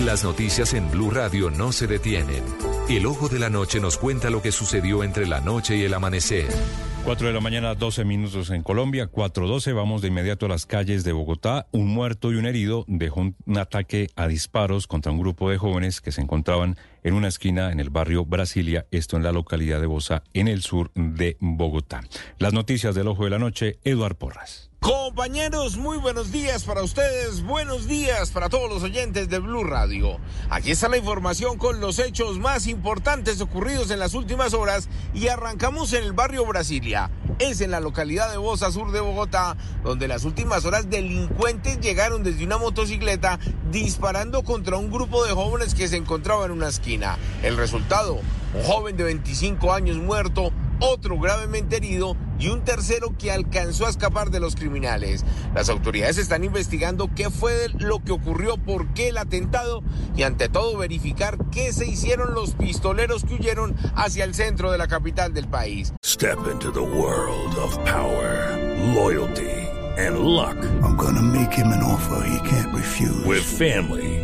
Las noticias en Blue Radio no se detienen. El ojo de la noche nos cuenta lo que sucedió entre la noche y el amanecer. 4 de la mañana, 12 minutos en Colombia, 4.12, vamos de inmediato a las calles de Bogotá. Un muerto y un herido dejó un, ataque a disparos contra un grupo de jóvenes que se encontraban en una esquina en el barrio Brasilia, esto en la localidad de Bosa, en el sur de Bogotá. Las noticias del ojo de la noche, Eduard Porras. Compañeros, muy buenos días para ustedes, buenos días para todos los oyentes de Blue Radio. Aquí está la información con los hechos más importantes ocurridos en las últimas horas y arrancamos en el barrio Brasilia. Es en la localidad de Bosa Sur de Bogotá, donde las últimas horas delincuentes llegaron desde una motocicleta disparando contra un grupo de jóvenes que se encontraba en una esquina. El resultado, un joven de 25 años muerto, otro gravemente herido y un tercero que alcanzó a escapar de los criminales. Las autoridades están investigando qué fue lo que ocurrió, por qué el atentado y ante todo verificar qué se hicieron los pistoleros que huyeron hacia el centro de la capital del país. Step into the world of power, loyalty and luck. I'm gonna make him an offer he can't refuse. With family,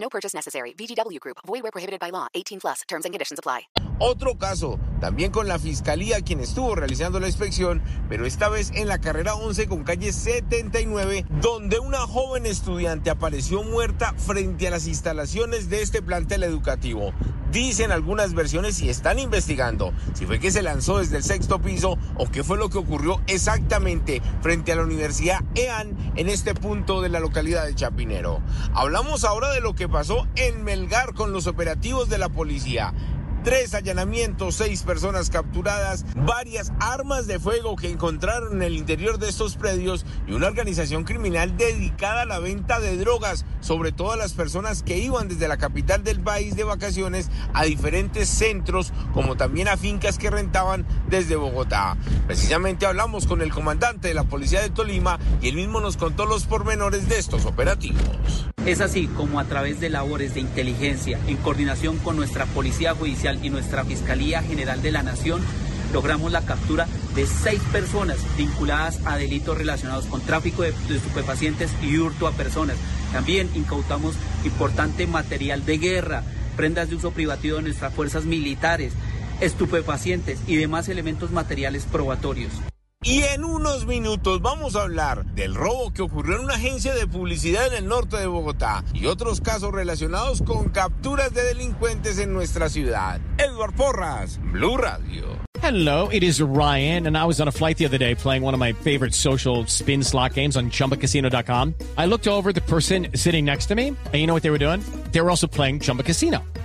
No purchase necessary. VGW Group. Void where prohibited by law. 18 plus. Terms and conditions apply. Otro caso, también con la fiscalía quien estuvo realizando la inspección, pero esta vez en la carrera 11 con calle 79, donde una joven estudiante apareció muerta frente a las instalaciones de este plantel educativo. Dicen algunas versiones y están investigando si fue que se lanzó desde el sexto piso o qué fue lo que ocurrió exactamente frente a la Universidad EAN en este punto de la localidad de Chapinero. Hablamos ahora de lo que pasó en Melgar con los operativos de la policía. Tres allanamientos, seis personas capturadas, varias armas de fuego que encontraron en el interior de estos predios y una organización criminal dedicada a la venta de drogas, sobre todo a las personas que iban desde la capital del país de vacaciones a diferentes centros, como también a fincas que rentaban desde Bogotá. Precisamente hablamos con el comandante de la policía de Tolima y él mismo nos contó los pormenores de estos operativos. Es así como a través de labores de inteligencia, en coordinación con nuestra Policía Judicial y nuestra Fiscalía General de la Nación, logramos la captura de seis personas vinculadas a delitos relacionados con tráfico de, estupefacientes y hurto a personas. También incautamos importante material de guerra, prendas de uso privativo de nuestras fuerzas militares, estupefacientes y demás elementos materiales probatorios. Y en unos minutos vamos a hablar del robo que ocurrió en una agencia de publicidad en el norte de Bogotá y otros casos relacionados con capturas de delincuentes en nuestra ciudad. Edward Porras, Blue Radio. Hello, it is Ryan, and I was on a flight the other day playing one of my favorite social spin slot games on chumbacasino.com. I looked over the person sitting next to me, and you know what they were doing? They were also playing Chumba Casino.